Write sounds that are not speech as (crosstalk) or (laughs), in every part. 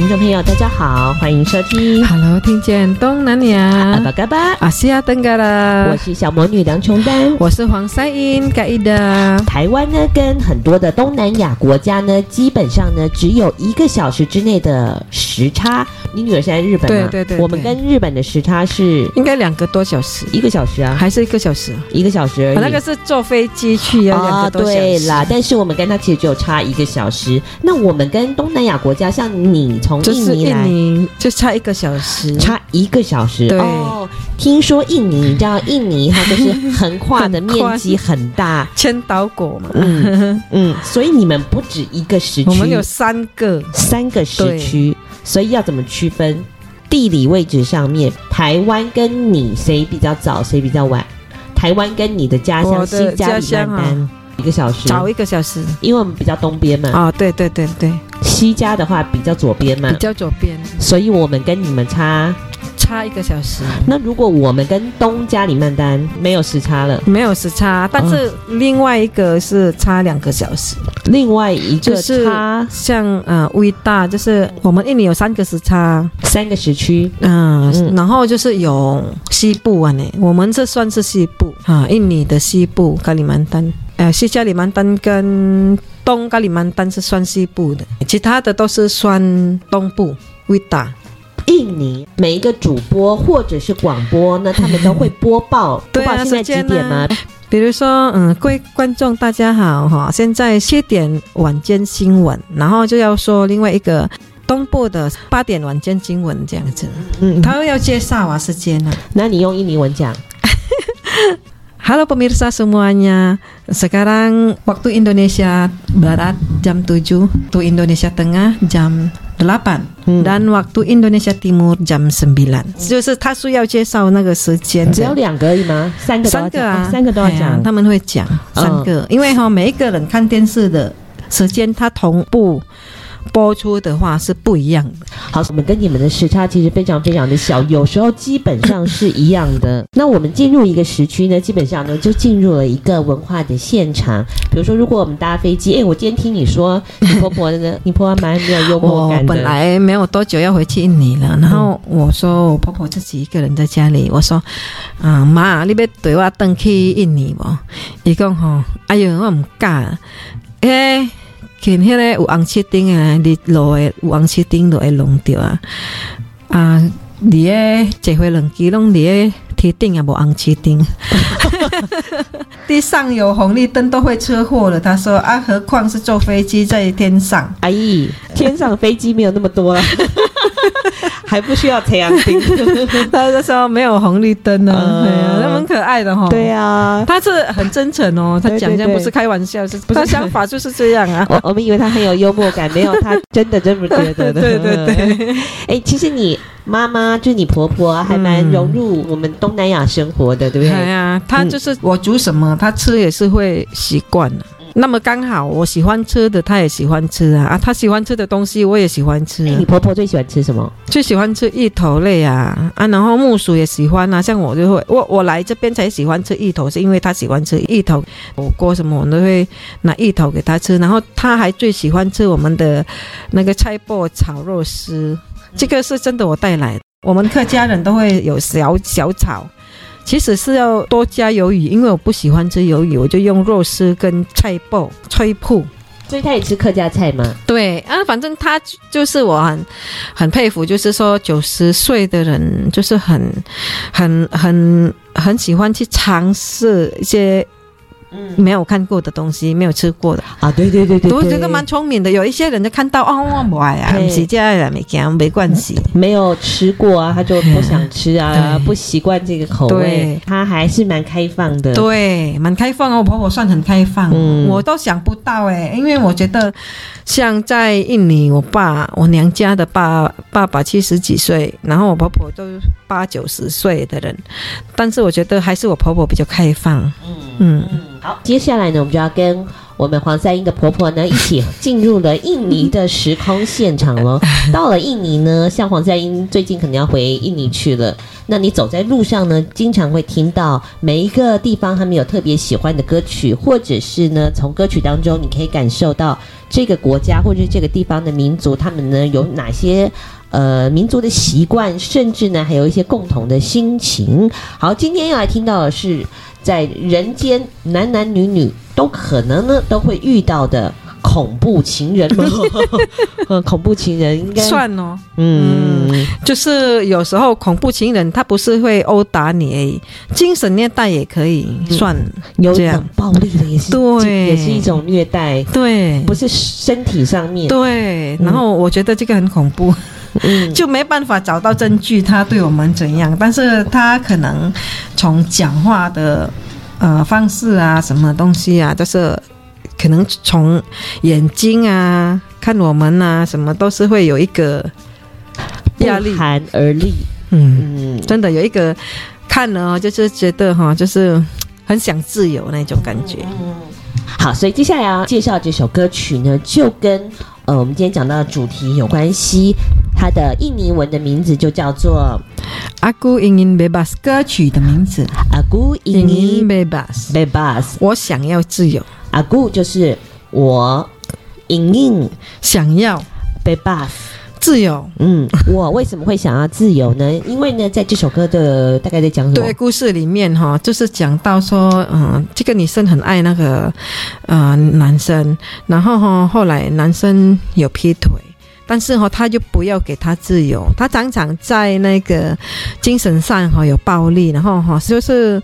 听众朋友，大家好，欢迎收听。Hello，听见东南亚。阿巴嘎巴，阿西亚登嘎啦。我是小魔女梁琼丹，我是黄赛英盖伊的。台湾呢，跟很多的东南亚国家呢，基本上呢，只有一个小时之内的时差。你女儿现在日本吗？对对对。我们跟日本的时差是应该两个多小时，一个小时啊，还是一个小时？一个小时而已。那个是坐飞机去啊两个多小时。对啦，但是我们跟他其实只有差一个小时。那我们跟东南亚国家，像你从印尼来。你就差一个小时，差一个小时。对，哦，听说印尼，你知道印尼它就是横跨的面积 (laughs) 很大，千岛国嘛。嗯 (laughs) 嗯，所以你们不止一个时区，我们有三个，三个时区，所以要怎么区分？地理位置上面，台湾跟你谁比较早，谁比较晚？台湾跟你的家乡新加里曼丹一个小时，早一个小时，因为我们比较东边嘛。啊，对对对对。西家的话比较左边嘛，比较左边，所以我们跟你们差差一个小时。那如果我们跟东加里曼丹没有时差了，没有时差，但是另外一个是差两个小时。另外一个差就是像呃维大，就是我们印尼有三个时差，三个时区。嗯，嗯然后就是有西部啊，呢，我们这算是西部啊，印尼的西部加里曼丹，呃，西加里曼丹跟。东加里曼丹是算西部的，其他的都是算东部。维达，印尼每一个主播或者是广播那，他们都会播报。(laughs) 对啊，现在几点吗？比如说，嗯，各位观众大家好哈，现在七点晚间新闻，然后就要说另外一个东部的八点晚间新闻这样子。嗯，他要介绍啊时间呢，那你用印尼文讲。(laughs) Halo pemirsa semuanya, sekarang waktu Indonesia Barat jam 7, waktu Indonesia Tengah jam 8，嗯、dan waktu Indonesia Timur jam 9。就是他需要介绍那个时间，只有两个而已吗？三个都要讲，三个啊，三个都要讲，啊，他们会讲三个，哦、因为哈每一个人看电视的时间他同步。 播出的话是不一样的。好，我们跟你们的时差其实非常非常的小，有时候基本上是一样的。(laughs) 那我们进入一个时区呢，基本上呢就进入了一个文化的现场。比如说，如果我们搭飞机，哎，我今天听你说你婆婆呢，你婆婆蛮没有幽默感的。我本来没有多久要回去印尼了，然后我说我婆婆自己一个人在家里，我说啊妈，你别对我登去印尼不？伊讲吼，哎呦，我唔敢，哎。看迄个有红漆顶啊，你落诶有红漆钉都会弄掉啊！啊，你诶坐飞机拢你诶铁顶也无红漆顶，(laughs) 地上有红绿灯都会车祸了。他说啊，何况是坐飞机在天上？哎，天上飞机没有那么多了。(laughs) 还不需要太阳灯，(laughs) 他就说没有红绿灯呢，对啊，那蛮可爱的哈。对啊，他是很真诚哦，他讲这样不是开玩笑，是他想法就是这样啊。我我们以为他很有幽默感，没有，他真的这么觉得的。对对对，哎，其实你妈妈就你婆婆还蛮融入我们东南亚生活的，对不对？对啊，她就是我煮什么，她吃也是会习惯的。那么刚好，我喜欢吃的，她也喜欢吃啊！啊，他喜欢吃的东西，我也喜欢吃。你婆婆最喜欢吃什么？最喜欢吃芋头类啊啊！然后木薯也喜欢啊。像我就会，我我来这边才喜欢吃芋头，是因为她喜欢吃芋头火锅什么，我都会拿芋头给她吃。然后她还最喜欢吃我们的那个菜脯炒肉丝，这个是真的我带来的。我们客家人都会有小小炒。其实是要多加鱿鱼，因为我不喜欢吃鱿鱼，我就用肉丝跟菜脯、脆铺。所以他也吃客家菜吗？对啊，反正他就是我很很佩服，就是说九十岁的人就是很很很很喜欢去尝试一些。嗯，没有看过的东西，没有吃过的。啊，对对对对，我觉得蛮聪明的。有一些人就看到哦，我不爱啊，不是这样的，没讲没关系，没有吃过啊，他就不想吃啊，不习惯这个口味。他还是蛮开放的，对，蛮开放哦。我婆婆算很开放，我都想不到哎，因为我觉得像在印尼，我爸我娘家的爸爸爸七十几岁，然后我婆婆都八九十岁的人，但是我觉得还是我婆婆比较开放，嗯嗯。好，接下来呢，我们就要跟我们黄赛英的婆婆呢一起进入了印尼的时空现场了。(laughs) 到了印尼呢，像黄赛英最近可能要回印尼去了。那你走在路上呢，经常会听到每一个地方他们有特别喜欢的歌曲，或者是呢，从歌曲当中你可以感受到这个国家或者这个地方的民族，他们呢有哪些呃民族的习惯，甚至呢还有一些共同的心情。好，今天要来听到的是。在人间，男男女女都可能呢都会遇到的恐怖情人吗？嗯，(laughs) (laughs) 恐怖情人应该算哦。嗯，就是有时候恐怖情人他不是会殴打你而已，精神虐待也可以算。有点暴力的也是，对，也是一种虐待。对，不是身体上面。对，然后我觉得这个很恐怖。嗯，就没办法找到证据，他对我们怎样？但是他可能从讲话的呃方式啊，什么东西啊，就是可能从眼睛啊看我们啊，什么都是会有一个压力，不寒而栗。嗯嗯，真的有一个看了就是觉得哈，就是很想自由那种感觉。嗯，好，所以接下来要介绍这首歌曲呢，就跟。呃，我们今天讲到的主题有关系，它的印尼文的名字就叫做 Aku ingin bebas，歌曲的名字 Aku ingin bebas，bebas，我想要自由。Aku 就是我，ingin 想要，bebas。自由，嗯，我为什么会想要自由呢？因为呢，在这首歌的大概在讲什么？对，故事里面哈，就是讲到说，嗯，这个女生很爱那个呃男生，然后哈，后来男生有劈腿，但是哈，他就不要给他自由，他常常在那个精神上哈有暴力，然后哈就是。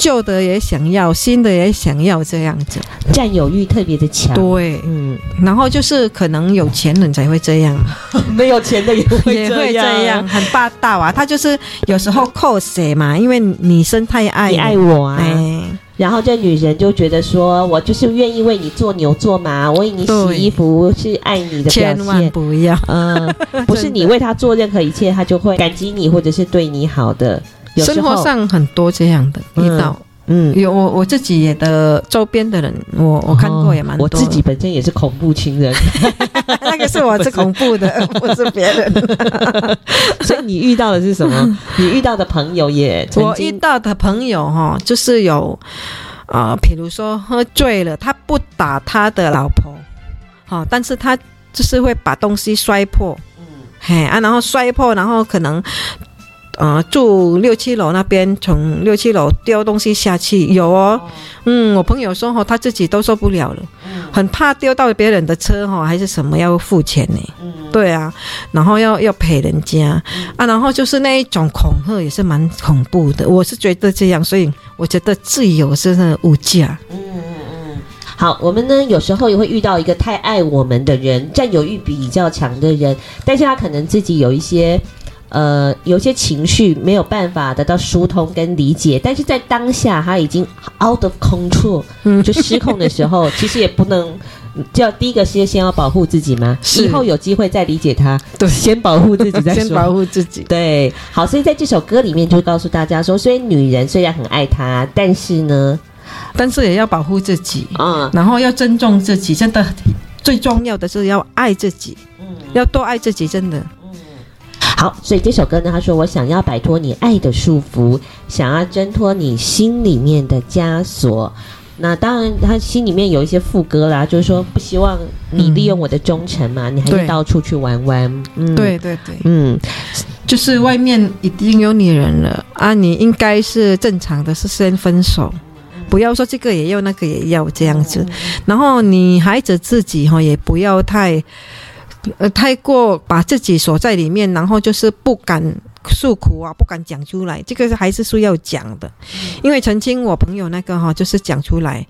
旧的也想要，新的也想要，这样子，占有欲特别的强。对，嗯，然后就是可能有钱人才会这样，(laughs) 没有钱的也会也会这样，很霸道啊。他就是有时候扣谁嘛，因为女生太爱你爱我啊，哎，然后这女人就觉得说，我就是愿意为你做牛做马，我为你洗衣服是爱你的表现，千万不要，嗯，(laughs) 不是你为他做任何一切，他就会感激你或者是对你好的。生活上很多这样的遇到，嗯，有我我自己也的周边的人，我我看过也蛮多。我自己本身也是恐怖情人，(laughs) 那个是我是恐怖的，(laughs) 不是别人。(laughs) 所以你遇到的是什么？你遇到的朋友也，我遇到的朋友哈，就是有啊，比如说喝醉了，他不打他的老婆，好，但是他就是会把东西摔破，嗯，嘿啊，然后摔破，然后可能。呃，住六七楼那边，从六七楼丢东西下去有哦。嗯，我朋友说哈，他自己都受不了了，很怕丢到别人的车哈，还是什么要付钱呢？对啊，然后要要赔人家啊，然后就是那一种恐吓也是蛮恐怖的。我是觉得这样，所以我觉得自由是那无价。嗯嗯嗯。好，我们呢有时候也会遇到一个太爱我们的人，占有欲比较强的人，但是他可能自己有一些。呃，有些情绪没有办法得到疏通跟理解，但是在当下他已经 out of control，嗯，就失控的时候，其实也不能，就要第一个先先要保护自己吗？是。以后有机会再理解他，对，先保护自己再说，先保护自己，对，好，所以在这首歌里面就告诉大家说，虽然女人虽然很爱他，但是呢，但是也要保护自己啊，嗯，然后要尊重自己，真的最重要的是要爱自己，嗯，要多爱自己，真的。好，所以这首歌呢，他说：“我想要摆脱你爱的束缚，想要挣脱你心里面的枷锁。”那当然，他心里面有一些副歌啦，就是说不希望你利用我的忠诚嘛，嗯、你还是到处去玩玩。对嗯，对对对，嗯，就是外面已经有女人了啊，你应该是正常的，是先分手，不要说这个也要，那个也要这样子。然后你孩子自己哈，也不要太。呃，太过把自己锁在里面，然后就是不敢诉苦啊，不敢讲出来，这个还是需要讲的。因为曾经我朋友那个哈，就是讲出来，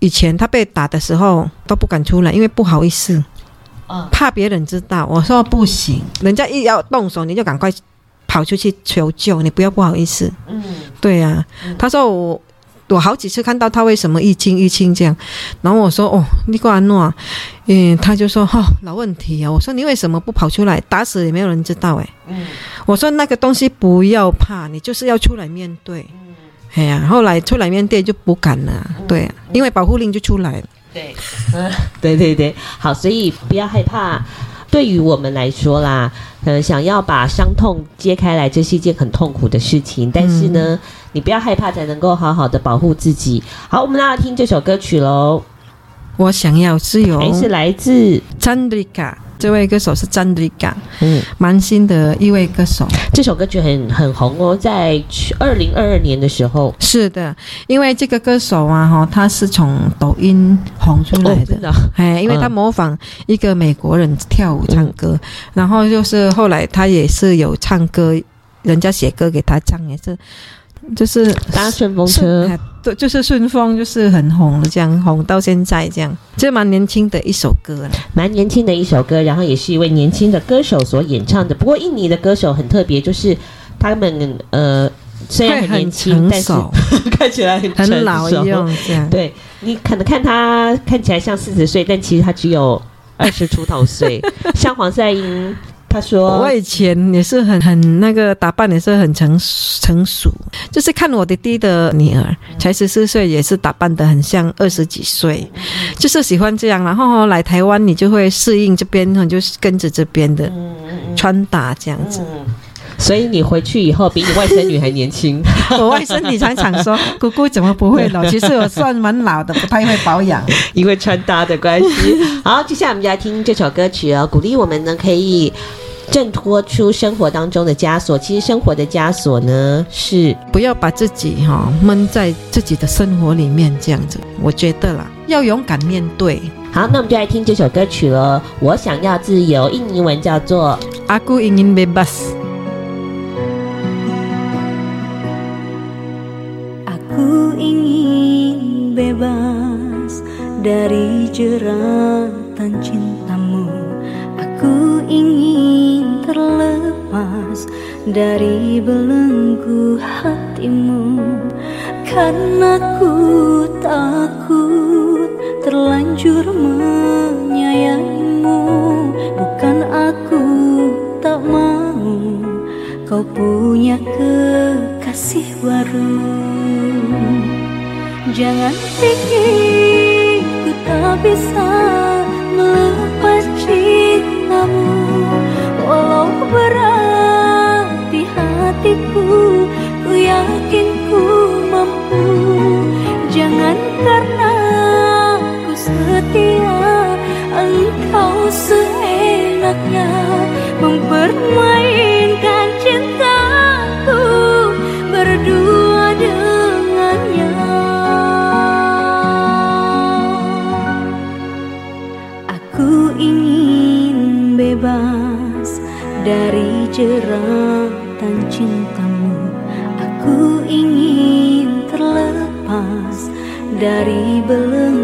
以前他被打的时候都不敢出来，因为不好意思，怕别人知道。我说不行，人家一要动手，你就赶快跑出去求救，你不要不好意思。嗯，对呀、啊。他说我。我好几次看到他为什么一青一青这样，然后我说哦，你过安诺，嗯，他就说哈、哦，老问题啊。我说你为什么不跑出来？打死也没有人知道哎。嗯，我说那个东西不要怕，你就是要出来面对。嗯，哎呀，后来出来面对就不敢了，对、啊，因为保护令就出来了。对，嗯，对对对，好，所以不要害怕。对于我们来说啦，呃，想要把伤痛揭开来，这是一件很痛苦的事情。但是呢，嗯、你不要害怕，才能够好好的保护自己。好，我们来听这首歌曲喽。我想要自由，还是来自 Chandrika。这位歌手是 Chandrika，嗯，蛮新的一位歌手。这首歌曲很很红哦，在二零二二年的时候。是的，因为这个歌手啊，哈，他是从抖音红出来的，哎、哦，因为他模仿一个美国人跳舞唱歌，嗯、然后就是后来他也是有唱歌，人家写歌给他唱，也是。就是搭顺风车，对，就是顺风，就是很红的，这样红到现在这样，这蛮年轻的一首歌，蛮年轻的一首歌，然后也是一位年轻的歌手所演唱的。不过印尼的歌手很特别，就是他们呃虽然很年轻，但是 (laughs) 看起来很很老一样，这样。对，你可能看他看起来像四十岁，但其实他只有二十出头岁，像黄赛英。他说：“我以前也是很很那个打扮，也是很成成熟，就是看我弟弟的女儿才十四岁，也是打扮得很像二十几岁，就是喜欢这样。然后来台湾，你就会适应这边，你就跟着这边的穿搭这样子。所以你回去以后比你外甥女还年轻。(laughs) 我外甥女常常说：‘ (laughs) 姑姑怎么不会老？’其实我算蛮老的，不太会保养，因为穿搭的关系。(laughs) 好，接下来我们就来听这首歌曲哦，鼓励我们呢可以。”挣脱出生活当中的枷锁，其实生活的枷锁呢，是不要把自己哈闷在自己的生活里面这样子。我觉得啦，要勇敢面对。好，那我们就来听这首歌曲了。我想要自由，印尼文叫做 Aku ingin bebas。Bebas dari jeratan cintamu. Aku ingin terlepas dari belenggu hatimu. Karena ku takut terlanjur menyayangimu Bukan aku tak mau kau punya kekasih baru Jangan pikir ku tak bisa melepas cintamu. Walau berat di hatiku Ku yakin ku mampu. Jangan karena jeratan cintamu. Aku ingin terlepas dari belenggu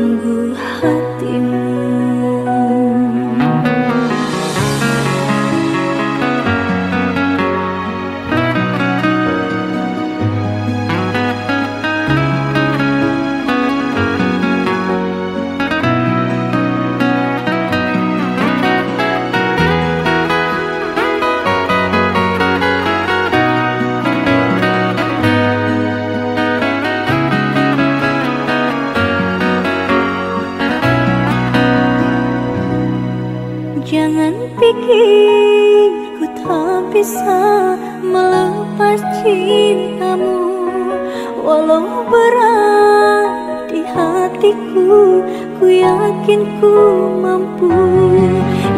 yakin ku mampu.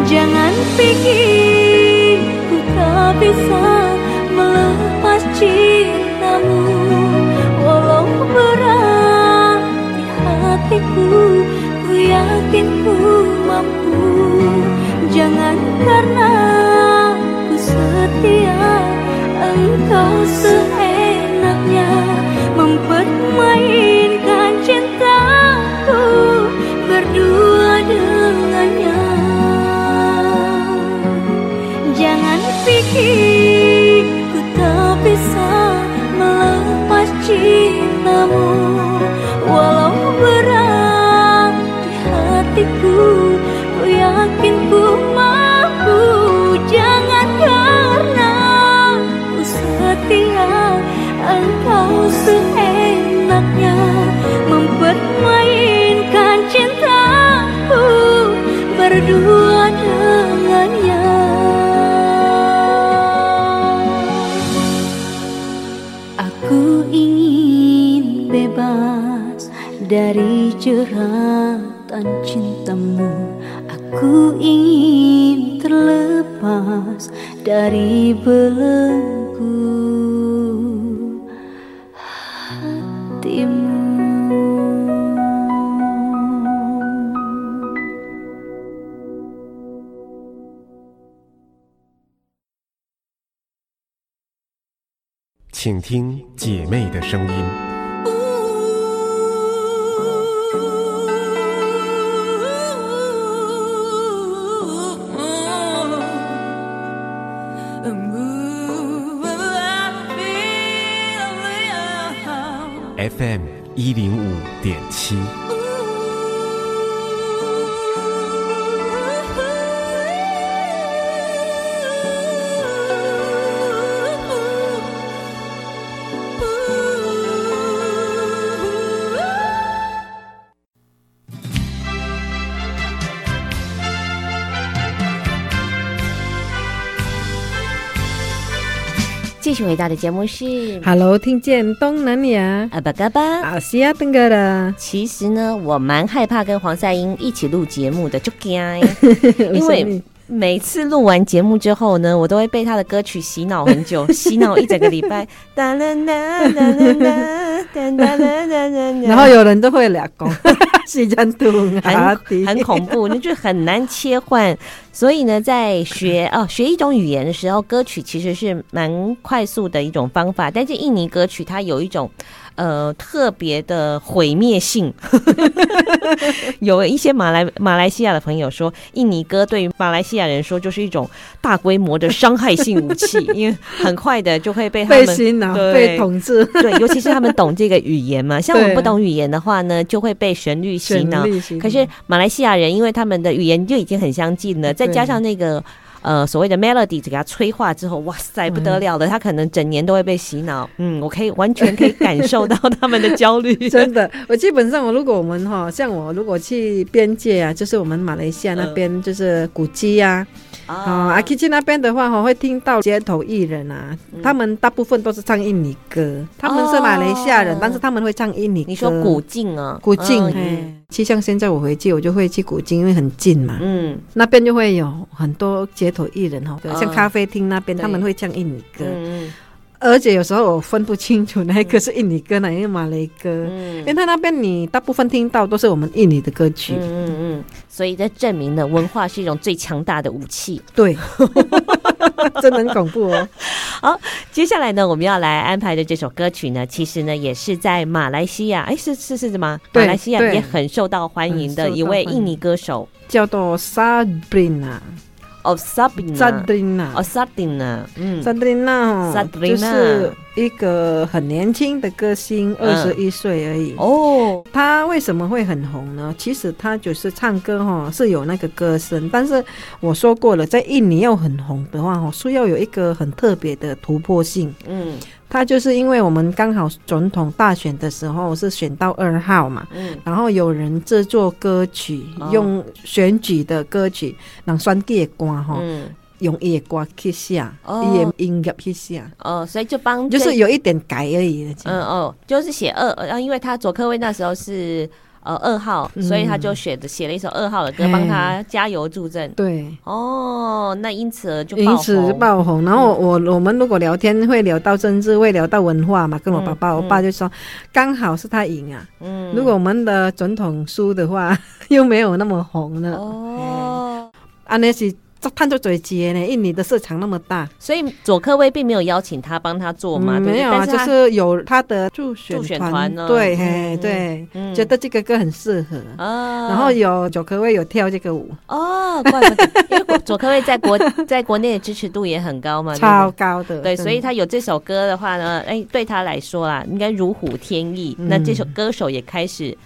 Jangan pikir ku tak bisa melepas cintamu. Walau berat di hatiku ku yakin ku mampu. Jangan karena ku setia engkau seenaknya mempermainkan Berdua dengannya Aku ingin bebas dari jeratan cintamu. Aku ingin terlepas dari 姐妹的声音。FM 一零五点七。续回到的节目是 Hello，听见东南亚，阿巴嘎巴。阿西亚登哥的，其实呢，我蛮害怕跟黄赛英一起录节目的，就惊，(laughs) 因为每次录完节目之后呢，我都会被他的歌曲洗脑很久，(laughs) 洗脑一整个礼拜。然后有人都会俩讲，(laughs) 是一张图很很恐怖，那就很难切换。所以呢，在学哦学一种语言的时候，歌曲其实是蛮快速的一种方法。但是印尼歌曲它有一种呃特别的毁灭性。(laughs) 有一些马来马来西亚的朋友说，印尼歌对于马来西亚人说就是一种大规模的伤害性武器，因为很快的就会被 (laughs) 他们被洗脑、被统治。对，尤其是他们懂这个语言嘛，像我们不懂语言的话呢，就会被旋律洗脑。可是马来西亚人，因为他们的语言就已经很相近了，再加上那个呃所谓的 melody 给他催化之后，哇塞不得了的，他可能整年都会被洗脑。嗯，我可以完全可以感受到他们的焦虑。(laughs) 真的，我基本上我如果我们哈，像我如果去边界啊，就是我们马来西亚那边就是古迹啊。啊，阿 K 去那边的话，我会听到街头艺人啊，他们大部分都是唱印尼歌。他们是马来西亚人，但是他们会唱印尼。你说古晋啊？古晋，其实像现在我回去，我就会去古晋，因为很近嘛。嗯，那边就会有很多街头艺人哈，像咖啡厅那边他们会唱印尼歌。嗯。而且有时候我分不清楚哪一个是印尼歌，哪一个马来歌，嗯、因为他那边你大部分听到都是我们印尼的歌曲，嗯嗯嗯，所以这证明了文化是一种最强大的武器，对，(laughs) 真的很恐怖哦。(laughs) 好，接下来呢，我们要来安排的这首歌曲呢，其实呢也是在马来西亚，哎，是是是什么？马来西亚也很受到欢迎的一位印尼歌手，叫做 Sabrina。哦，Sabrina，哦，Sabrina，嗯，Sabrina，就是一个很年轻的歌星，二十一岁而已。哦，他为什么会很红呢？其实他就是唱歌哈，是有那个歌声，但是我说过了，在印尼要很红的话，哈，是要有一个很特别的突破性。嗯。他就是因为我们刚好总统大选的时候是选到二号嘛，嗯，然后有人制作歌曲，哦、用选举的歌曲，让选举的歌哈，嗯，用伊的歌去下，哦，伊的音乐去下，哦，所以就帮，就是有一点改而已，嗯哦，就是写二，然后因为他佐科威那时候是。呃，二号，所以他就写的写了一首二号的歌，帮他加油助阵。对，哦，那因此就因此爆红。然后我我们如果聊天会聊到政治，会聊到文化嘛，跟我爸爸，我爸就说刚好是他赢啊。嗯，如果我们的总统输的话，(laughs) 又没有那么红了。哦，安，那是。探出嘴接呢，印尼的市场那么大，所以佐科威并没有邀请他帮他做嘛，对对没有啊，就是有他的助选助选团呢，对，嗯、嘿对、嗯，觉得这个歌很适合。啊，然后有佐科威有跳这个舞。哦，怪不得，因为佐科威在国 (laughs) 在国内的支持度也很高嘛，超高的，对，所以他有这首歌的话呢，哎，对他来说啦，应该如虎添翼、嗯，那这首歌手也开始。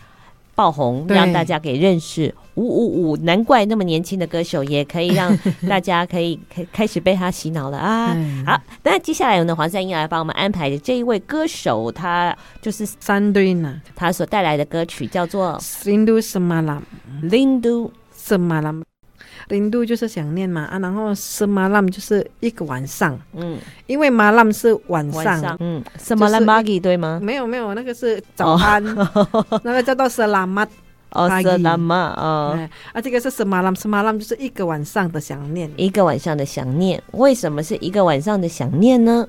爆红，让大家给认识。五五五，难怪那么年轻的歌手也可以让 (laughs) 大家可以开开始被他洗脑了啊！好，那接下来呢，黄三英来帮我们安排的这一位歌手，他就是 Sandrina，他所带来的歌曲叫做《Lindu Semalam》，Rindu Semalam。零度就是想念嘛啊，然后是马浪就是一个晚上，嗯，因为马浪是晚上，嗯，什么拉玛吉对吗？没有没有，那个是早安，哦、(laughs) 那个叫做是拉玛，哦，是拉玛哦，啊，这个是什么浪？什么浪就是一个晚上的想念，一个晚上的想念，为什么是一个晚上的想念呢？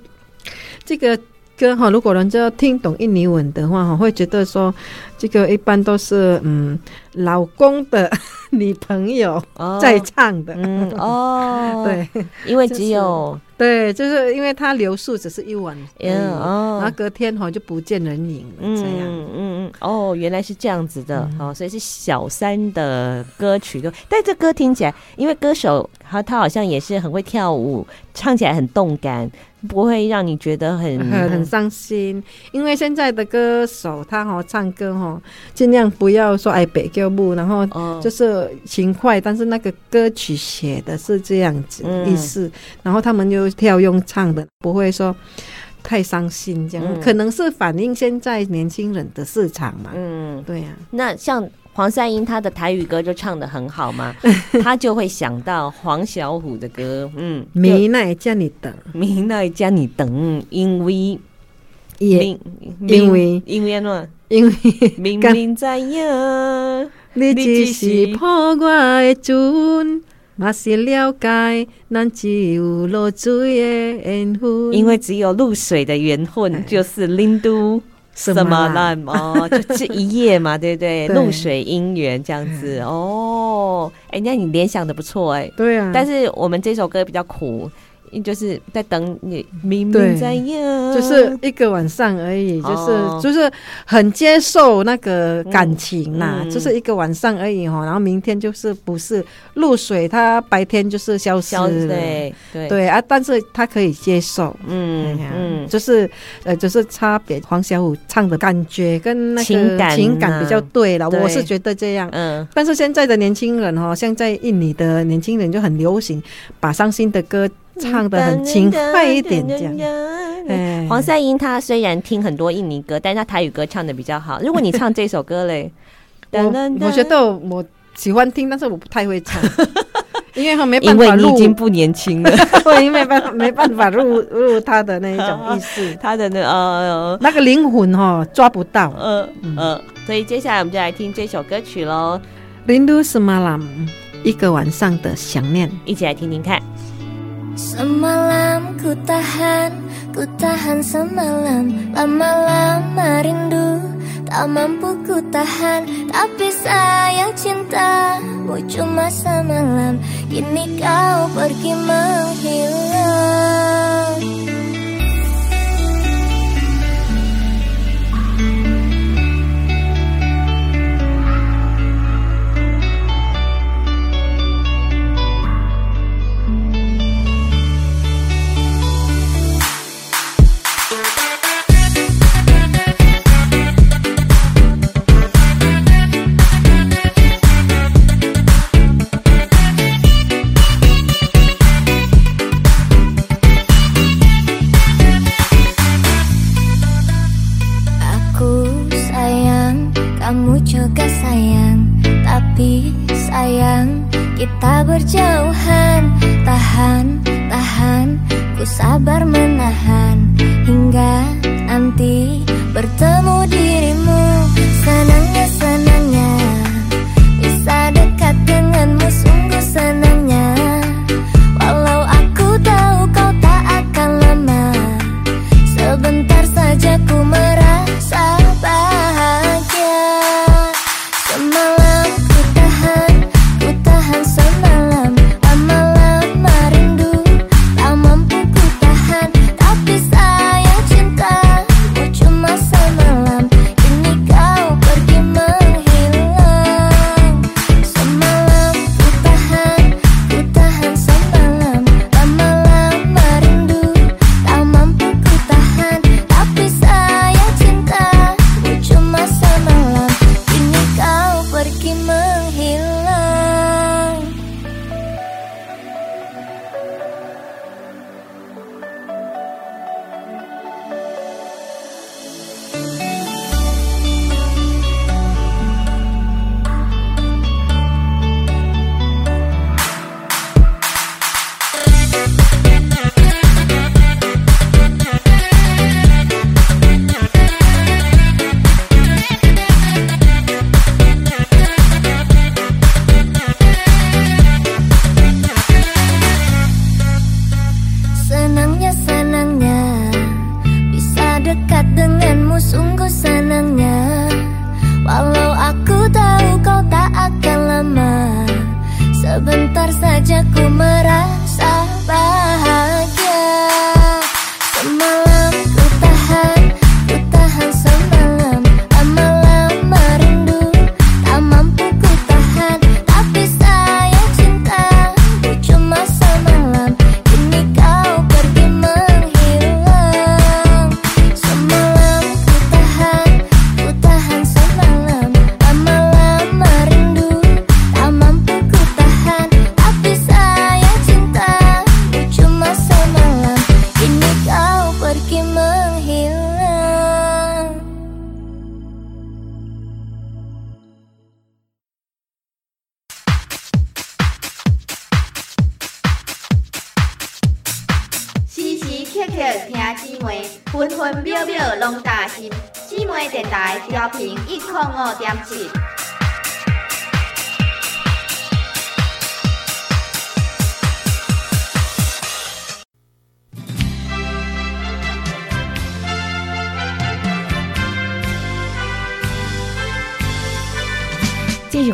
这个。歌哈，如果人家听懂印尼文的话哈，会觉得说，这个一般都是嗯，老公的 (laughs) 女朋友在唱的，哦，嗯哦、对，因为只有、就是、对，就是因为他留宿只是一晚，嗯哦，然后隔天哈就不见人影了，这样，嗯嗯。哦，原来是这样子的，哦，所以是小三的歌曲，但这歌听起来，因为歌手他他好像也是很会跳舞，唱起来很动感。不会让你觉得很很很伤心，因为现在的歌手他哈唱歌哈尽量不要说哎北叫不，然后就是勤快，但是那个歌曲写的是这样子意思，然后他们就跳用唱的，不会说太伤心这样，可能是反映现在年轻人的市场嘛。嗯，对呀。那像。黄赛英他的台语歌就唱的很好嘛，(laughs) 他就会想到黄小虎的歌，嗯，明奈叫你等，明奈叫你等，因为，因为，因为，因为呢，因为明明知影，你只是破我的阵，嘛是了解，咱只有露水的缘分，因为只有露水的缘分，就是零度。什么烂哦，就这一夜嘛，对不对？(laughs) 露水姻缘这样子哦，哎，那你联想的不错哎，对啊。但是我们这首歌比较苦。就是在等你，明明在呀，就是一个晚上而已，就是、哦、就是很接受那个感情呐、嗯，就是一个晚上而已哈，然后明天就是不是露水，他白天就是消失。了，对对。对啊，但是他可以接受，嗯嗯，就是呃，就是差别，黄小琥唱的感觉跟那个情感、啊、情感比较对了，我是觉得这样，嗯，但是现在的年轻人哈，现在印尼的年轻人就很流行把伤心的歌。唱的很轻快一点，这样。黄赛音他虽然听很多印尼歌，但是他台语歌唱的比较好。如果你唱这首歌嘞，(laughs) 我我觉得我喜欢听，但是我不太会唱，(laughs) 因为他没办法，因为你已经不年轻了，我已经没办法没办法入入他的那一种意思，(laughs) 他的那呃那个灵魂哈抓不到，嗯。嗯，所以接下来我们就来听这首歌曲喽，《Rindu Semalam》一个晚上的想念，一起来听听看。Semalam ku tahan, ku tahan semalam. Lama-lama rindu, tak mampu ku tahan. Tapi saya cintamu cuma semalam. Kini kau pergi menghilang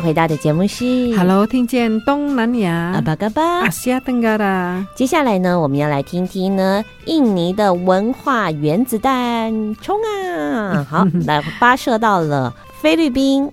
回到的节目是 Hello，听见东南亚阿巴嘎巴阿西亚登嘎啦。接下来呢，我们要来听听呢印尼的文化原子弹，冲啊！好，(laughs) 来发射到了菲律宾。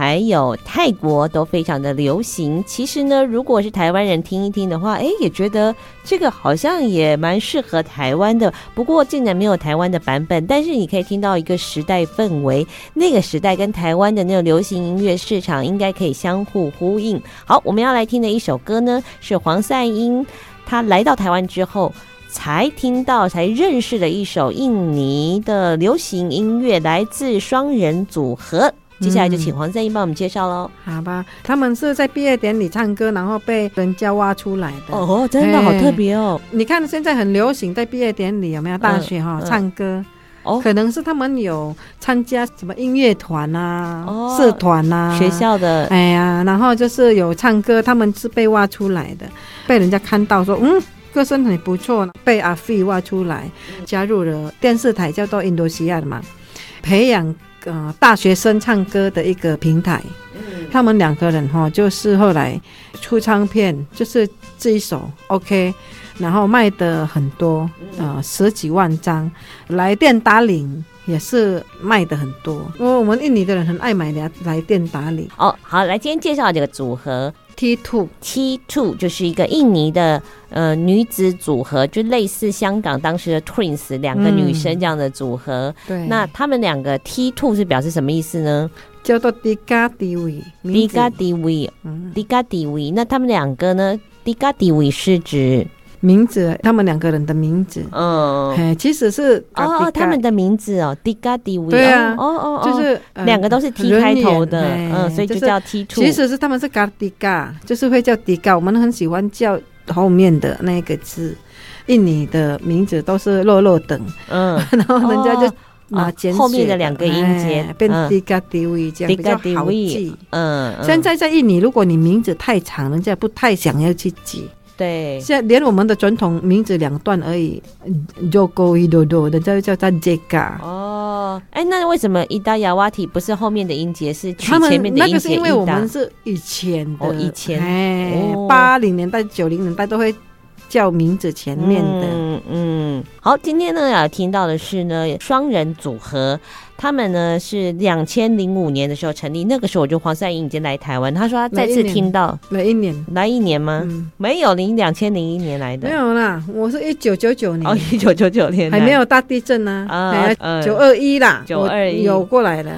还有泰国都非常的流行。其实呢，如果是台湾人听一听的话，哎，也觉得这个好像也蛮适合台湾的。不过竟然没有台湾的版本，但是你可以听到一个时代氛围，那个时代跟台湾的那种流行音乐市场应该可以相互呼应。好，我们要来听的一首歌呢，是黄赛英他来到台湾之后才听到、才认识的一首印尼的流行音乐，来自双人组合。接下来就请黄赛音帮我们介绍喽。好吧，他们是在毕业典礼唱歌，然后被人家挖出来的。哦，真的好特别哦！你看现在很流行，在毕业典礼有没有大学哈、唱歌？哦，可能是他们有参加什么音乐团啊、哦、社团啊、学校的。哎呀，然后就是有唱歌，他们是被挖出来的，被人家看到说，嗯，歌声很不错，被阿飞挖出来，加入了电视台叫做印度西亚的嘛，培养。呃，大学生唱歌的一个平台，嗯、他们两个人哈，就是后来出唱片，就是这一首 OK，然后卖的很多，呃，十几万张，来电打领也是卖的很多，因为我们印尼的人很爱买来来电打领。哦，好，来今天介绍这个组合。T Two T Two 就是一个印尼的呃女子组合，就类似香港当时的 Twins 两个女生这样的组合。嗯、对，那他们两个 T Two 是表示什么意思呢？叫做 Diga Dewi，Diga Dewi，Diga Dewi。那他们两个呢？Diga Dewi 是指。名字，他们两个人的名字，嗯，嘿，其实是哦，他们的名字哦，Tiga Dewi，对啊，哦哦，就是两个都是 T 开头的，嗯，所以就叫 T two。其实是他们是 Kartika，就是会叫 Tiga，我们很喜欢叫后面的那个字。印尼的名字都是落落等，嗯，(laughs) 然后人家就拿简后面的两个音节变 Tiga Dewi 这样比较好记。嗯，现在在印尼，如果你名字太长，人家不太想要去记。对，现在连我们的传统名字两段而已，Joko Widodo，人家又叫他 Jeka。哦，哎，那为什么伊达亚瓦提不是后面的音节，是取前面的音节？那个是因为我们是以前的，哦、以前，哎，八零年代、九零年代都会叫名字前面的。嗯嗯。好，今天呢要听到的是呢双人组合。他们呢是两千零五年的时候成立，那个时候我就黄赛英已经来台湾。他说他再次听到来一年，来一年吗？嗯、没有，零两千零一年来的没有啦。我是一九九九年，哦，一九九九年还没有大地震呢啊，九二一啦，九二一有过来的。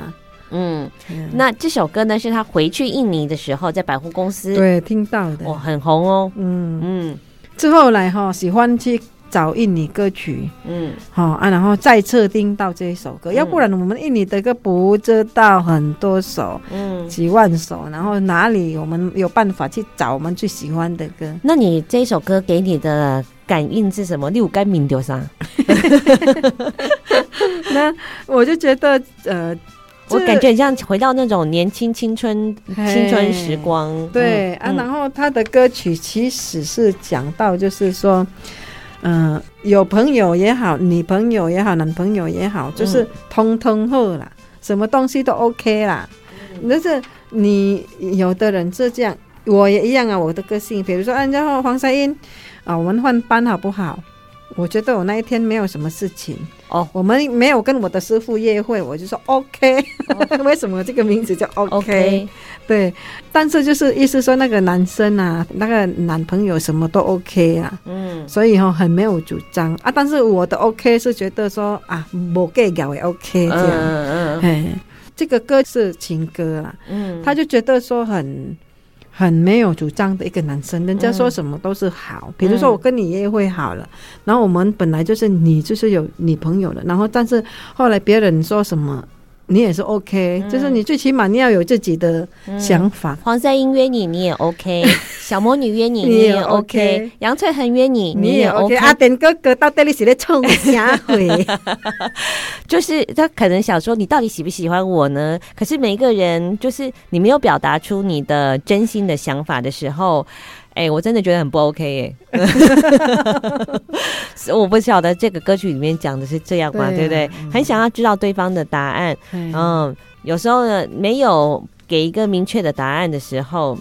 嗯，嗯，那这首歌呢是他回去印尼的时候在百货公司对听到的，哦，很红哦。嗯嗯，之后来哈喜欢去。找印尼歌曲，嗯，好啊，然后再次听到这一首歌，嗯，要不然我们印尼的歌不知道很多首，嗯，几万首，然后哪里我们有办法去找我们最喜欢的歌？那你这一首歌给你的感应是什么？你有改名丢啥？(laughs) 那我就觉得，呃，我感觉很像回到那种年轻青春青春时光。对，嗯，啊，然后他的歌曲其实是讲到，就是说。嗯、呃，有朋友也好，女朋友也好，男朋友也好，就是通通后啦，嗯、什么东西都 OK 啦。但、嗯、是你有的人是这样，我也一样啊。我的个性，比如说，按照黄赛英啊，我们换班好不好？我觉得我那一天没有什么事情哦，我们没有跟我的师傅约会，我就说 OK。哦、(laughs) 为什么这个名字叫 OK？, 对，但是就是意思说那个男生啊，那个男朋友什么都 OK 啊，嗯，所以哈、哦、很没有主张啊。但是我的 OK 是觉得说啊，我 gay 搞也 OK 这样，嗯嗯嗯，这个歌是情歌啊，嗯，他就觉得说很。很没有主张的一个男生，人家说什么都是好。嗯、比如说我跟你约会好了，嗯、然后我们本来就是你就是有女朋友了，然后但是后来别人说什么，你也是 OK，、嗯、就是你最起码你要有自己的想法。嗯、黄赛英约你，你也 OK；(laughs) 小魔女约你，你也 OK；杨翠恒约你，你也 OK。阿典哥哥到底是在冲啥鬼？(laughs) 就是他可能想说，你到底喜不喜欢我呢？可是每一个人，就是你没有表达出你的真心的想法的时候。哎、欸，我真的觉得很不 OK 哎、欸，(laughs) 我不晓得这个歌曲里面讲的是这样吗？对，不对？很想要知道对方的答案，嗯，嗯，有时候呢，没有给一个明确的答案的时候，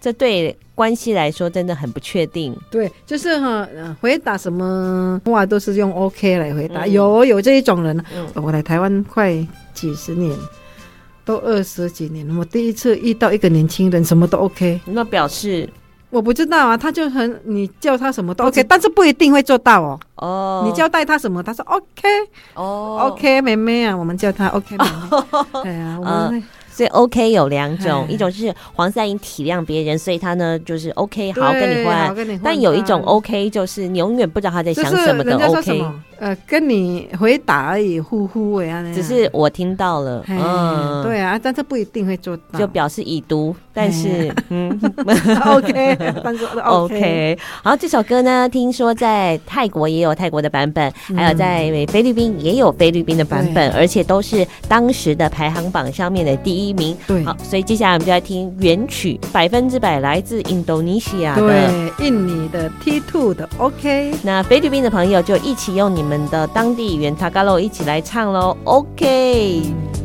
这对关系来说真的很不确定。对，就是哈，回答什么话都是用 OK 来回答。嗯、有有这一种人，嗯、我来台湾快几十年，都二十几年了，我第一次遇到一个年轻人，什么都 OK，那表示。我不知道啊，他就很你叫他什么都 OK，但是不一定会做到哦。哦，你交代他什么，他说 OK。哦，OK，妹妹啊，我们叫他 OK (laughs) 妹妹。对啊，我们。所以 OK 有两种，一种是黄赛英体谅别人，所以他呢就是 OK 好好跟你换。但有一种 OK 就是你永远不知道他在想什么的 OK。呃，跟你回答而已，呼呼哎呀，只是我听到了，嗯，对啊，但是不一定会做到，就表示已读，但是嗯，(laughs) OK，但是 (laughs) OK。好，这首歌呢，听说在泰国也有泰国的版本，还有在菲律宾也有菲律宾的版本，而且都是当时的排行榜上面的第一名。对，好，所以接下来我们就来听原曲，百分之百来自印度尼西亚的。印尼的 T Two 的 OK。那菲律宾的朋友就一起用你们。我们的当地语言塔加洛一起来唱喽，OK。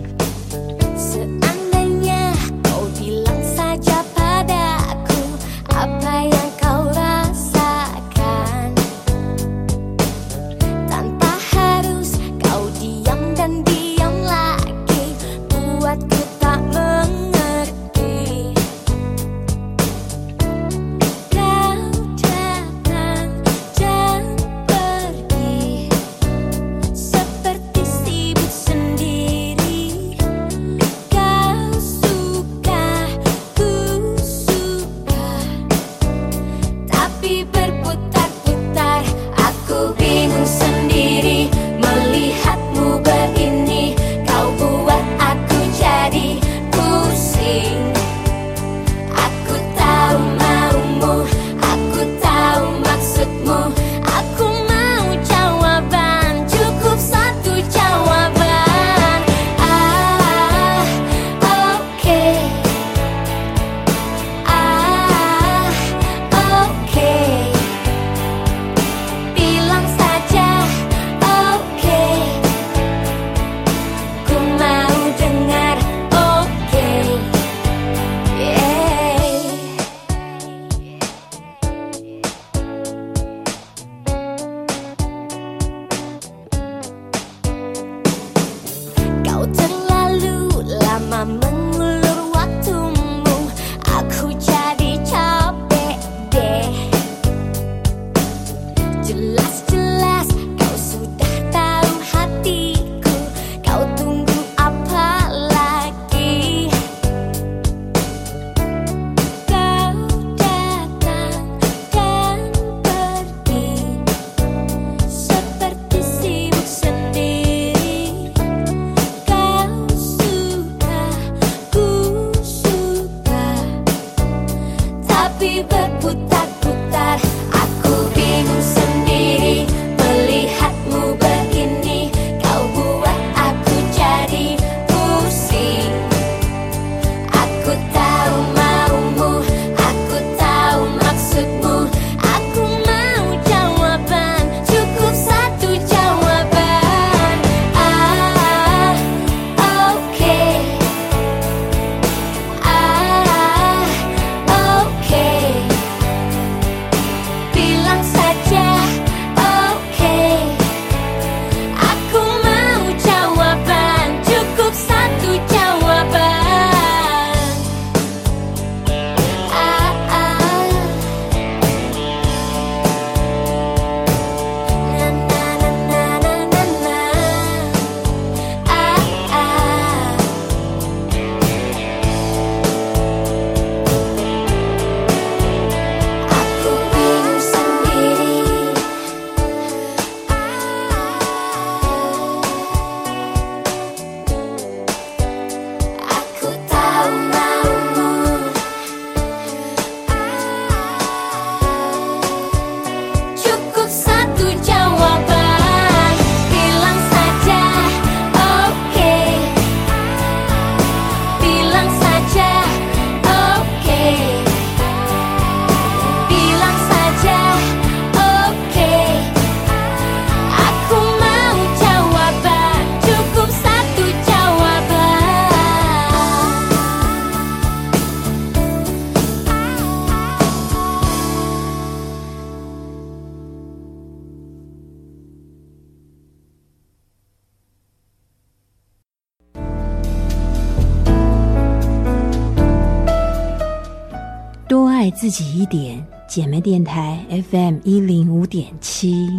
自己一点，姐妹电台 FM 一零五点七。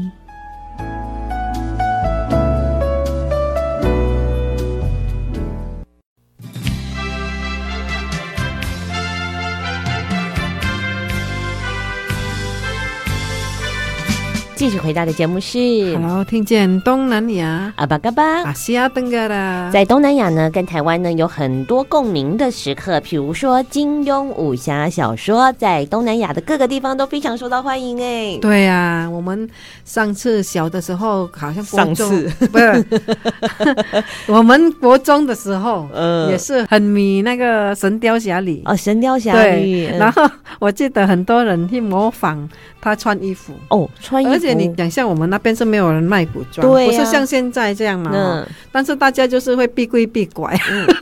继续回到的节目是，Hello，听见东南亚。阿巴嘎巴。阿西亚登嘎啦，在东南亚呢，跟台湾呢有很多共鸣的时刻，譬如说金庸武侠小说，在东南亚的各个地方都非常受到欢迎哎。对呀、啊，我们上次小的时候好像上次。不是，(laughs) 我们国中的时候，嗯，也是很迷那个《神雕侠侣》哦，《神雕侠侣》对，然后我记得很多人去模仿他穿衣服。哦，穿衣服，而且。你想象我们那边是没有人卖古装，对啊、不是像现在这样嘛？嗯，但是大家就是会避规避拐。嗯 (laughs)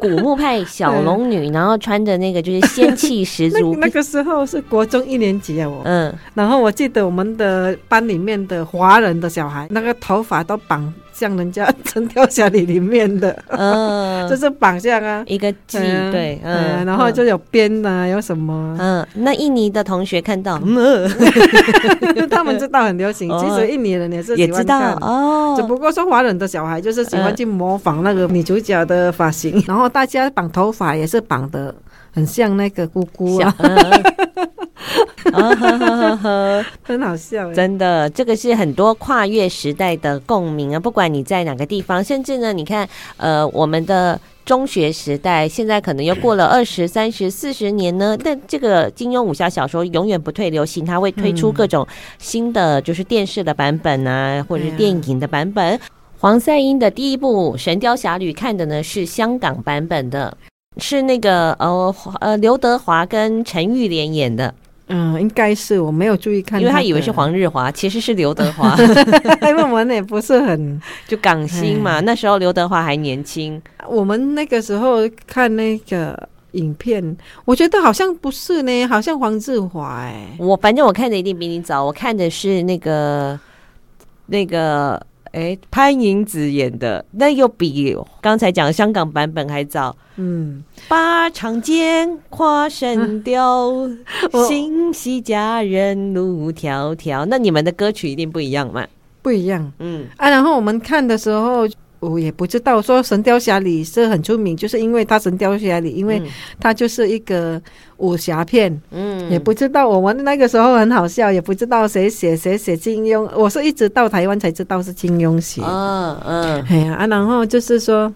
古墓派小龙女，然后穿着那个就是仙气十足 (laughs) 那。那个时候是国中一年级啊，我嗯，然后我记得我们的班里面的华人的小孩，那个头发都绑像人家《神雕侠侣》里面的，嗯，(laughs) 就是绑像啊，一个髻，对，嗯，然后就有辫啊，有什么，嗯，那印尼的同学看到，(laughs) 嗯，(laughs) 他们知道很流行，其实印尼人也是也知道哦，只不过说华人的小孩就是喜欢去模仿那个女主角的发型，然后大家绑头发也是绑的很像那个姑姑啊。(laughs) 很好笑，真的，这个是很多跨越时代的共鸣啊！不管你在哪个地方，甚至呢，你看，呃，我们的中学时代，现在可能又过了二十三十四十年呢，但这个金庸武侠小说永远不退流行，它会推出各种新的，就是电视的版本啊，或者是电影的版本。黄赛英的第一部《神雕侠侣》看的呢是香港版本的，是那个呃呃刘德华跟陈玉莲演的。嗯，应该是我没有注意看，因为他以为是黄日华，(laughs) 其实是刘德华。因为我们也不是很就港星嘛，那时候刘德华还年轻。我们那个时候看那个影片，我觉得好像不是呢，好像黄日华哎。我反正我看的一定比你早，我看的是那个那个。哎，潘迎紫演的那又比刚才讲的香港版本还早。嗯，八长剑跨神雕，心系佳人路迢迢。那你们的歌曲一定不一样嘛？不一样。嗯啊，然后我们看的时候。我也不知道，说《神雕侠侣》是很出名，就是因为它《神雕侠侣》，因为它就是一个武侠片。嗯，也不知道我们那个时候很好笑，也不知道谁写谁写金庸。我是一直到台湾才知道是金庸写。嗯嗯，哎呀啊，然后就是说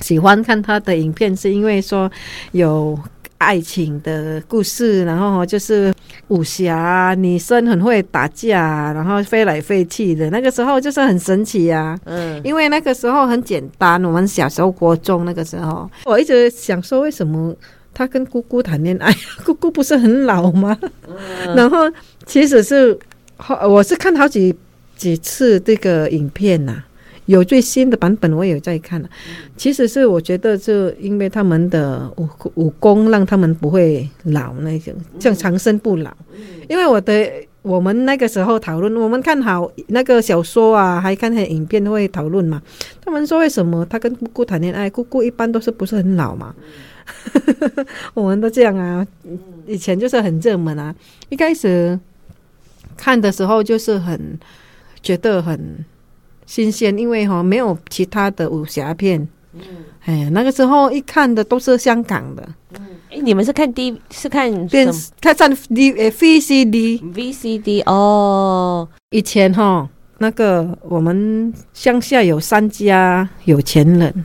喜欢看他的影片，是因为说有。爱情的故事，然后就是武侠，女生很会打架，然后飞来飞去的。那个时候就是很神奇呀，嗯，因为那个时候很简单。我们小时候国中那个时候，我一直想说，为什么他跟姑姑谈恋爱？(laughs) 姑姑不是很老吗？然后其实是，我是看好几几次这个影片呐。有最新的版本，我也有在看。其实是我觉得，就因为他们的武武功让他们不会老，那种像长生不老。因为我的我们那个时候讨论，我们看好那个小说啊，还看那影片会讨论嘛。他们说为什么他跟姑姑谈恋爱？姑姑一般都是不是很老嘛？(laughs) 我们都这样啊。以前就是很热门啊。一开始看的时候就是很觉得很。新鲜，因为哈没有其他的武侠片，嗯，哎呀，那个时候一看的都是香港的，嗯，哎，你们是看 D 是看电视，看上 D 诶 VCD VCD 哦，以前哈那个我们乡下有三家有钱人，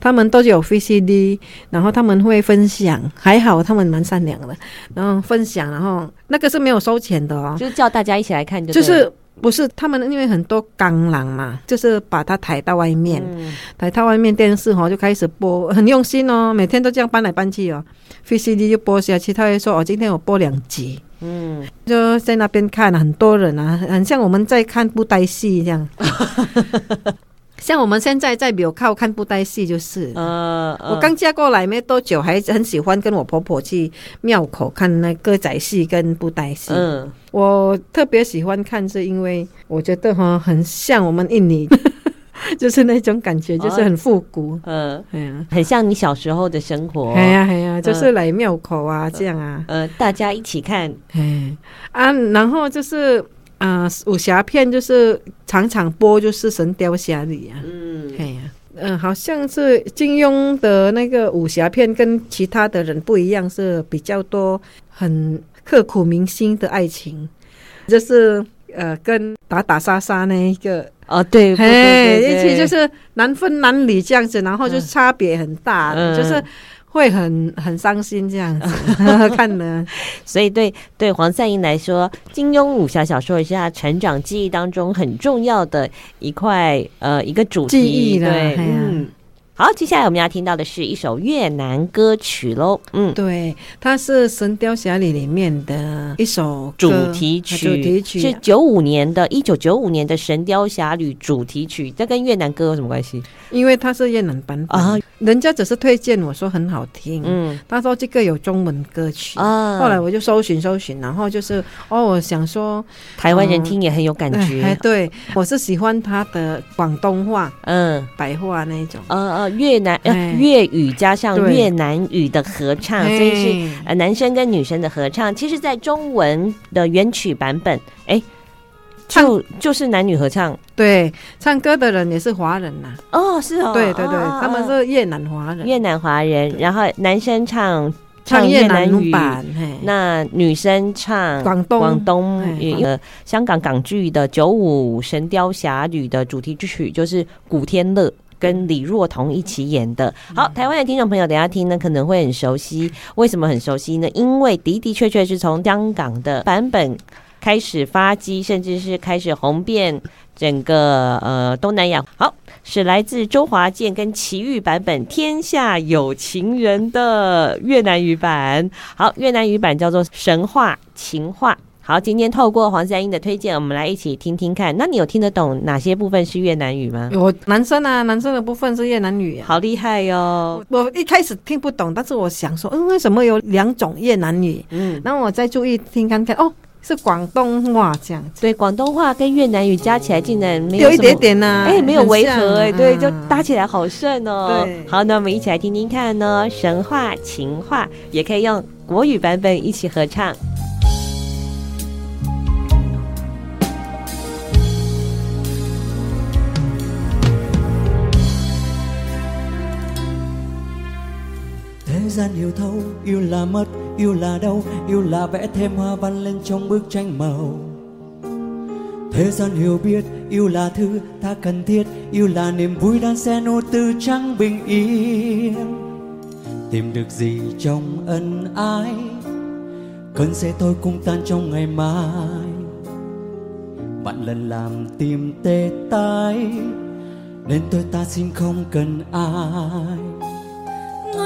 他们都有 VCD，然后他们会分享，还好他们蛮善良的，然后分享，然后那个是没有收钱的哦，就是叫大家一起来看就，就是。不是他们，因为很多钢狼嘛，就是把它抬到外面，嗯、抬到外面电视哦，就开始播，很用心哦，每天都这样搬来搬去哦，VCD 就播下去，他会说哦，今天我播两集，嗯，就在那边看，很多人啊，很像我们在看布袋戏一样。(laughs) 像我们现在在庙靠看布袋戏，就是，呃，我刚嫁过来没多久，还很喜欢跟我婆婆去庙口看那歌仔戏跟布袋戏。嗯，我特别喜欢看，是因为我觉得哈很像我们印尼，(laughs) 就是那种感觉，就是很复古。嗯，哎呀，很像你小时候的生活。哎呀哎呀，就是来庙口啊，这样啊。呃，大家一起看。哎啊，然后就是啊，武侠片就是常常播，就是《神雕侠侣》啊。嗯，哎呀，嗯，好像是金庸的那个武侠片跟其他的人不一样，是比较多很刻骨铭心的爱情，就是。呃，跟打打杀杀那一个。哦，对，嘿，一起就是难分男女这样子，然后就差别很大，嗯、就是会很很伤心这样子 (laughs) 看呢。所以对对黄赛英来说，金庸武侠小说也是他成长记忆当中很重要的一块呃一个主题，记忆对，嗯。好，接下来我们要听到的是一首越南歌曲喽。嗯，对，它是《神雕侠侣》里面的一首主题曲，主题曲是九五年的，一九九五年的《神雕侠侣》主题曲。这跟越南歌有什么关系？因为它是越南版本啊，人家只是推荐我说很好听。嗯，他说这个有中文歌曲啊，后来我就搜寻搜寻，然后就是哦，我想说台湾人听也很有感觉。(laughs) 哎，对，我是喜欢他的广东话，嗯，白话那一种，呃呃。越南呃粤语加上越南语的合唱，所以是呃男生跟女生的合唱。其实，在中文的原曲版本，哎，就就是男女合唱。对，唱歌的人也是华人呐。哦，是哦，对对对，他们是越南华人，越南华人。然后男生唱唱越南语版，那女生唱广东广东语。呃，香港港剧的九五《神雕侠侣》的主题曲就是古天乐。跟李若彤一起演的。好，台湾的听众朋友，等下听呢可能会很熟悉。为什么很熟悉呢？因为的的确确是从香港的版本开始发迹，甚至是开始红遍整个呃东南亚。好，是来自周华健跟齐豫版本《天下有情人》的越南语版。好，越南语版叫做《神话情话》。好，今天透过黄赛英的推荐，我们来一起听听看。那你有听得懂哪些部分是越南语吗？我男生啊，男生的部分是越南语，好厉害哟、我一开始听不懂，但是我想说，嗯，为什么有两种越南语？嗯，那我再注意听看看，哦，是广东话这样子。对，广东话跟越南语加起来竟然没有，有一点点呢、啊，哎、欸，没有违和、欸，哎、啊，对，就搭起来好顺哦。对，好，那我们一起来听听看呢，神话情话也可以用国语版本一起合唱。thế gian hiểu thấu yêu là mất yêu là đâu yêu là vẽ thêm hoa văn lên trong bức tranh màu. Thế gian hiểu biết, yêu là thứ ta cần thiết, yêu là niềm vui đan xen ô tư trắng bình yên. Tìm được gì trong ân ái, cơn sẽ tôi cũng tan trong ngày mai. Bạn lần làm tim tê tái, nên tôi ta xin không cần ai.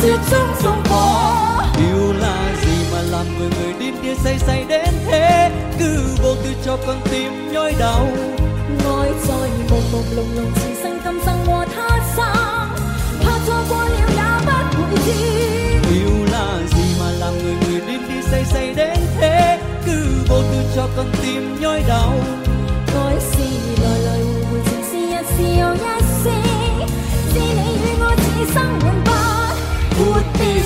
雪中送火，yêu là gì mà làm người người điên điên say say đến thế cứ vô tư cho con tim nhói đau 爱在朦朦胧胧，此生今生和他生，怕错过了也不会知。yêu là gì mà làm người người điên điên say say đến thế cứ vô tư cho con tim nhói đau 爱是来来回回，情是一次又一次，是你与我此生永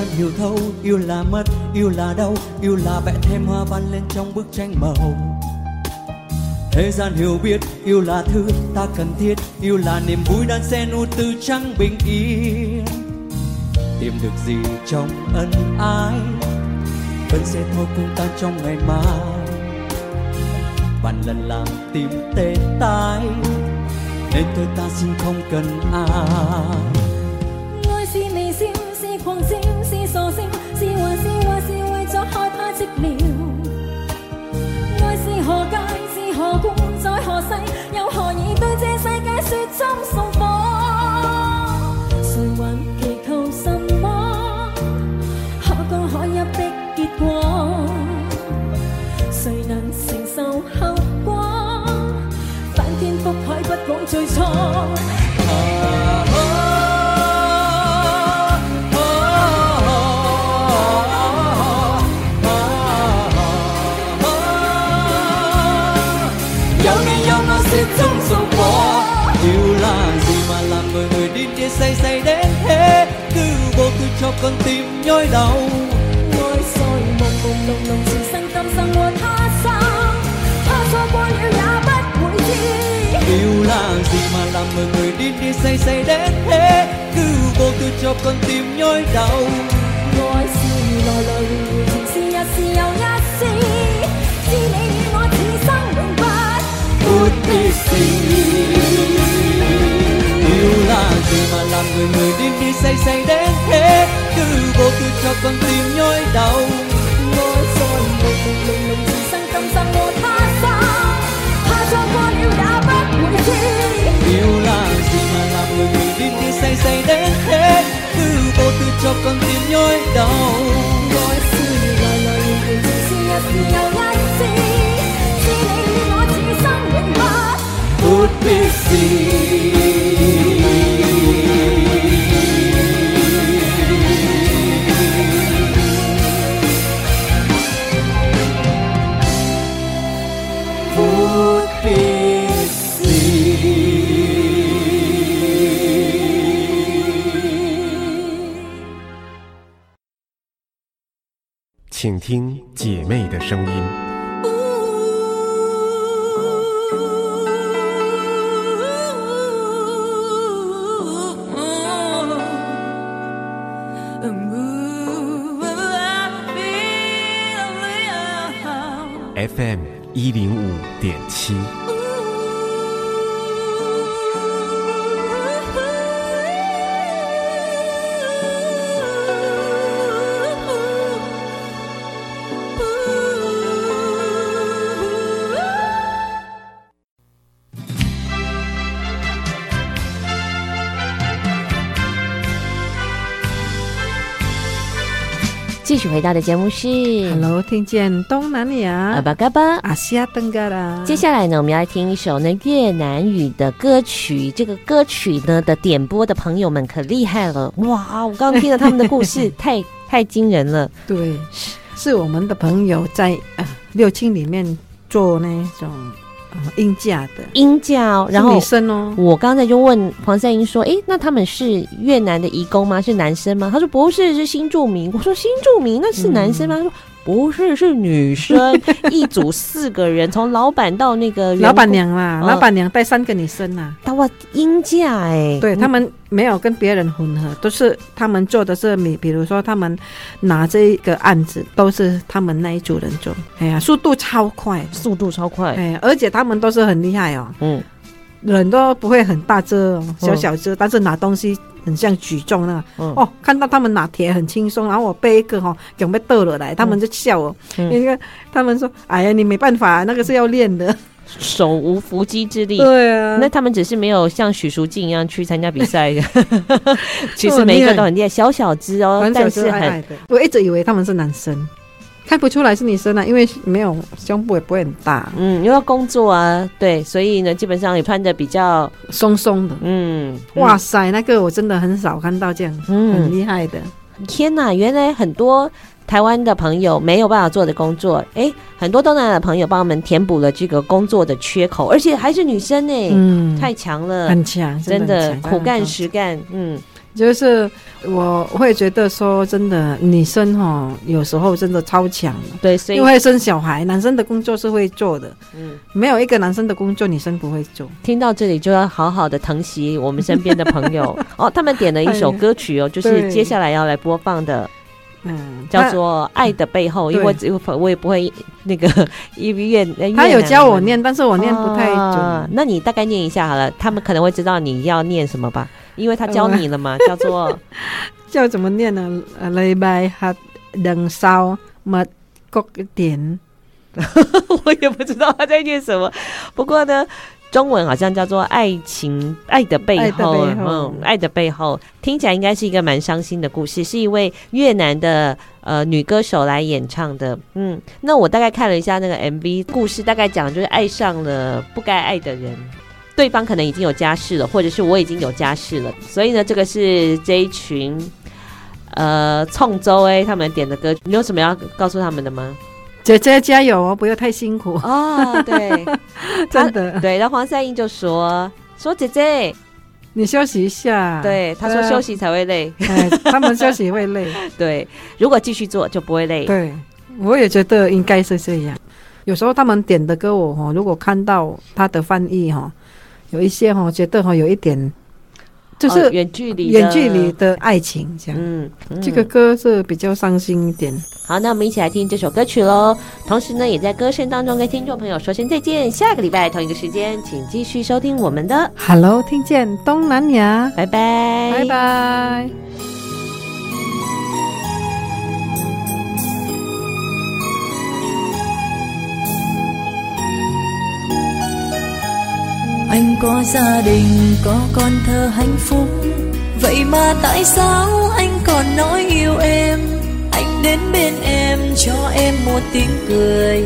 不。hiểu thấu. Yêu là mất, yêu là đau, yêu là vẽ thêm hoa văn lên trong bức tranh màu. Thế gian hiểu biết, yêu là thứ ta cần thiết. Yêu là niềm vui đan xen u tư trắng bình yên. Tìm được gì trong ân ái, vẫn sẽ thôi cùng tan trong ngày mai. Vạn lần làm tim tê tái, nên tôi ta xin không cần ai. 又何以对这世界说针送火？谁还祈求什么？可歌可泣的结果，谁能承受后果？翻天覆海不讲最初。Người người điên kia say say đến thế cứ vô tư cho con tim nhói đau 爱在朦朦胧胧前生今生和他生，他错过了也不会知。yêu là gì mà làm người người điên kia say say đến thế cứ vô tư cho con tim nhói đau 爱是来来回回，情是一时又一时，知你与我此生 yêu là gì mà làm người người điên đi say say đến thế cứ vô tư cho con tim nhói đau 爱在朦朦胧胧前生今生和他生，他错过了也不会知。yêu là gì mà làm người người điên đi say say đến thế cứ vô tư cho con tim nhói đau 爱是来来回回，情是一时又一 Would be Would 零五点七，回到的节目是 Hello，听见东南亚阿巴嘎巴。阿西亚登嘎啦。接下来呢，我们要来听一首呢越南语的歌曲。这个歌曲呢的点播的朋友们可厉害了，哇！我刚刚听了他们的故事，(laughs) 太太惊人了。对，是我们的朋友在呃六亲里面做那种呃音架的英架哦，然后女生哦。我刚才就问黄赛英说：“哎，那他们是越南的移工吗？是男生吗？”他说：“不是，是新住民。”我说：“新住民那是男生吗？”他说：“不是，是女生。”一组四个人，从老板到那个老板娘啦，嗯老板娘带三个女生啦。到哇音架哎，对他们没有跟别人混合，都是他们做的是你，比如说他们拿这一个案子都是他们那一组人做，哎呀，速度超快，速度超快，哎，而且他们都是很厉害哦，嗯，人都不会很大只哦，小小只，但是拿东西很像举重那个，嗯。哦，看到他们拿铁很轻松，然后我背一个哈，准备倒了来，他们就笑我，嗯。因为他们说，哎呀，你没办法，那个是要练的，手无缚鸡之力。对啊，那他们只是没有像许淑静一样去参加比赛的，(laughs) (laughs) 其实每一个都很厉害，小小只哦，但是很我一直以为他们是男生。看不出来是女生啊，因为没有胸部也不会很大，嗯，因为要工作啊，对，所以呢，基本上也穿的比较松松的，嗯，哇塞，那个我真的很少看到这样，嗯。很厉害的。天哪，原来很多台湾的朋友没有办法做的工作，哎，很多东南亚的朋友帮我们填补了这个工作的缺口，而且还是女生呢，嗯，太强了，很强，真的苦干实干，嗯。就是我会觉得说，真的女生哈，有时候真的超强，对，所以因为生小孩，男生的工作是会做的，嗯，没有一个男生的工作女生不会做。听到这里就要好好的疼惜我们身边的朋友 (laughs) 哦，他们点了一首歌曲哦，就是接下来要来播放的。嗯，叫做《爱的背后》，因为我我也不会那个医院，他有教我念，但是我念不太准。啊，那你大概念一下好了，他们可能会知道你要念什么吧？因为他教你了嘛，(laughs) 叫做 (laughs) 叫怎么念呢？礼拜哈等烧乜国点，我也不知道他在念什么。不过呢。中文好像叫做《爱情爱的背后》，嗯，爱的背后听起来应该是一个蛮伤心的故事，是一位越南的呃女歌手来演唱的。嗯，那我大概看了一下那个 MV，故事大概讲就是爱上了不该爱的人，对方可能已经有家室了，或者是我已经有家室了，所以呢，这个是这一群呃创州诶他们点的歌，你有什么要告诉他们的吗？姐姐加油哦，不要太辛苦哦。对，(laughs) 真的对。然后黄赛英就说：“说姐姐，你休息一下。”对，他说休息才会累。哎，他们休息会累。(laughs) 对，如果继续做就不会累。对，我也觉得应该是这样。有时候他们点的歌，我哈，如果看到他的翻译哈，有一些哈，觉得哈有一点。就是远距离远距离的爱情，这样。嗯，嗯，这个歌是比较伤心一点。好，那我们一起来听这首歌曲喽。同时呢，也在歌声当中跟听众朋友说声再见。下个礼拜同一个时间，请继续收听我们的 Hello，听见东南亚，拜拜，拜拜。Có gia đình, có con thơ hạnh phúc. Vậy mà tại sao anh còn nói yêu em? Anh đến bên em cho em một tiếng cười.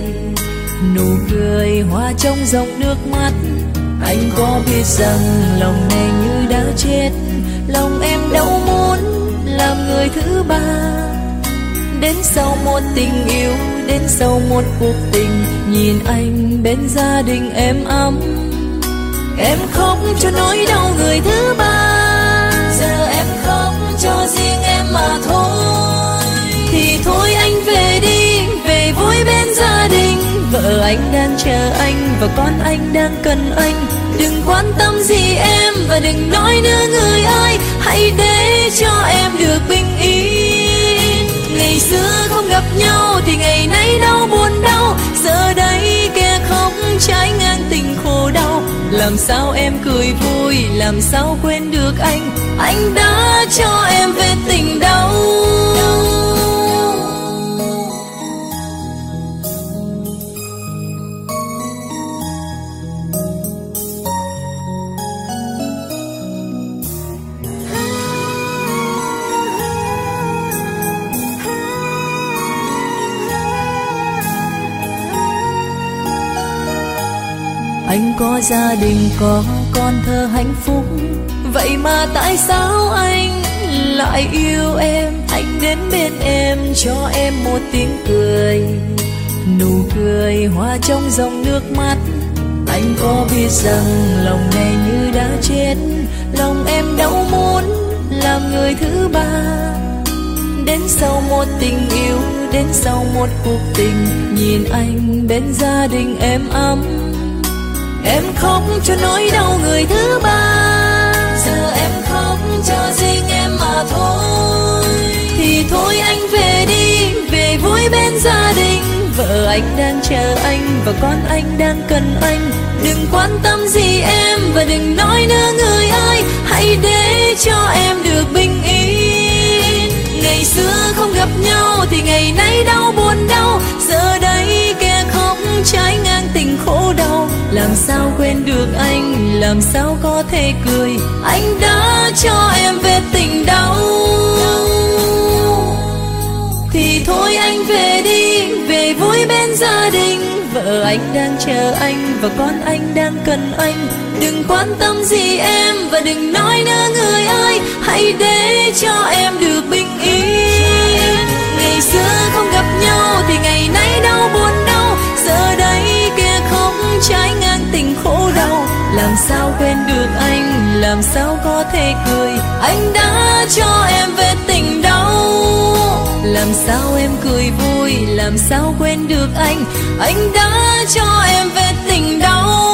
Nụ cười hoa trong dòng nước mắt. Anh có biết rằng lòng này như đã chết. Lòng em đâu muốn làm người thứ ba. Đến sau một tình yêu, đến sau một cuộc tình, nhìn anh bên gia đình em ấm em khóc cho nỗi đau người thứ ba. Giờ em khóc cho riêng em mà thôi. Thì thôi anh về đi, về vui bên gia đình. Vợ anh đang chờ anh và con anh đang cần anh. Đừng quan tâm gì em và đừng nói nữa người ơi hãy để cho em được bình yên. Ngày xưa không gặp nhau thì ngày nay đau buồn đau. Giờ đây kẻ khóc trái ngang khổ đau. Làm sao em cười vui, làm sao quên được anh? Anh đã cho em về tình đau. Có gia đình, có con thơ hạnh phúc. Vậy mà tại sao anh lại yêu em? Anh đến bên em cho em một tiếng cười. Nụ cười hoa trong dòng nước mắt. Anh có biết rằng lòng này như đã chết. Lòng em đâu muốn làm người thứ ba. Đến sau một tình yêu, đến sau một cuộc tình, nhìn anh bên gia đình em ấm em khóc cho nỗi đau người thứ ba. Giờ em khóc cho riêng em mà thôi. Thì thôi anh về đi, về vui bên gia đình. Vợ anh đang chờ anh và con anh đang cần anh. Đừng quan tâm gì em và đừng nói nữa người ơi hãy để cho em được bình yên. Ngày xưa không gặp nhau thì ngày nay đau buồn đau. Giờ khổ đau, làm sao quên được anh, làm sao có thể cười? Anh đã cho em về tình đau. Thì thôi anh về đi, về vui bên gia đình. Vợ anh đang chờ anh và con anh đang cần anh. Đừng quan tâm gì em và đừng nói nữa người ơi hãy để cho em được bình yên. Ngày xưa không gặp nhau thì ngày nay đau buồn trái ngang tình khổ đau. Làm sao quên được anh? Làm sao có thể cười? Anh đã cho em về tình đau. Làm sao em cười vui? Làm sao quên được anh? Anh đã cho em về tình đau.